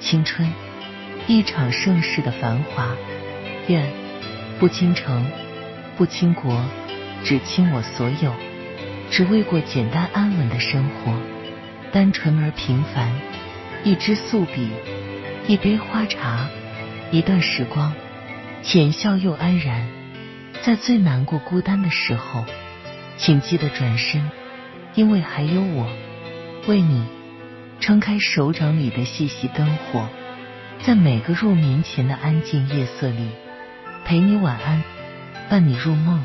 青春，一场盛世的繁华。愿不倾城，不倾国，只倾我所有，只为过简单安稳的生活，单纯而平凡。一支素笔，一杯花茶，一段时光，浅笑又安然。在最难过、孤单的时候，请记得转身，因为还有我，为你撑开手掌里的细细灯火，在每个入眠前的安静夜色里，陪你晚安，伴你入梦。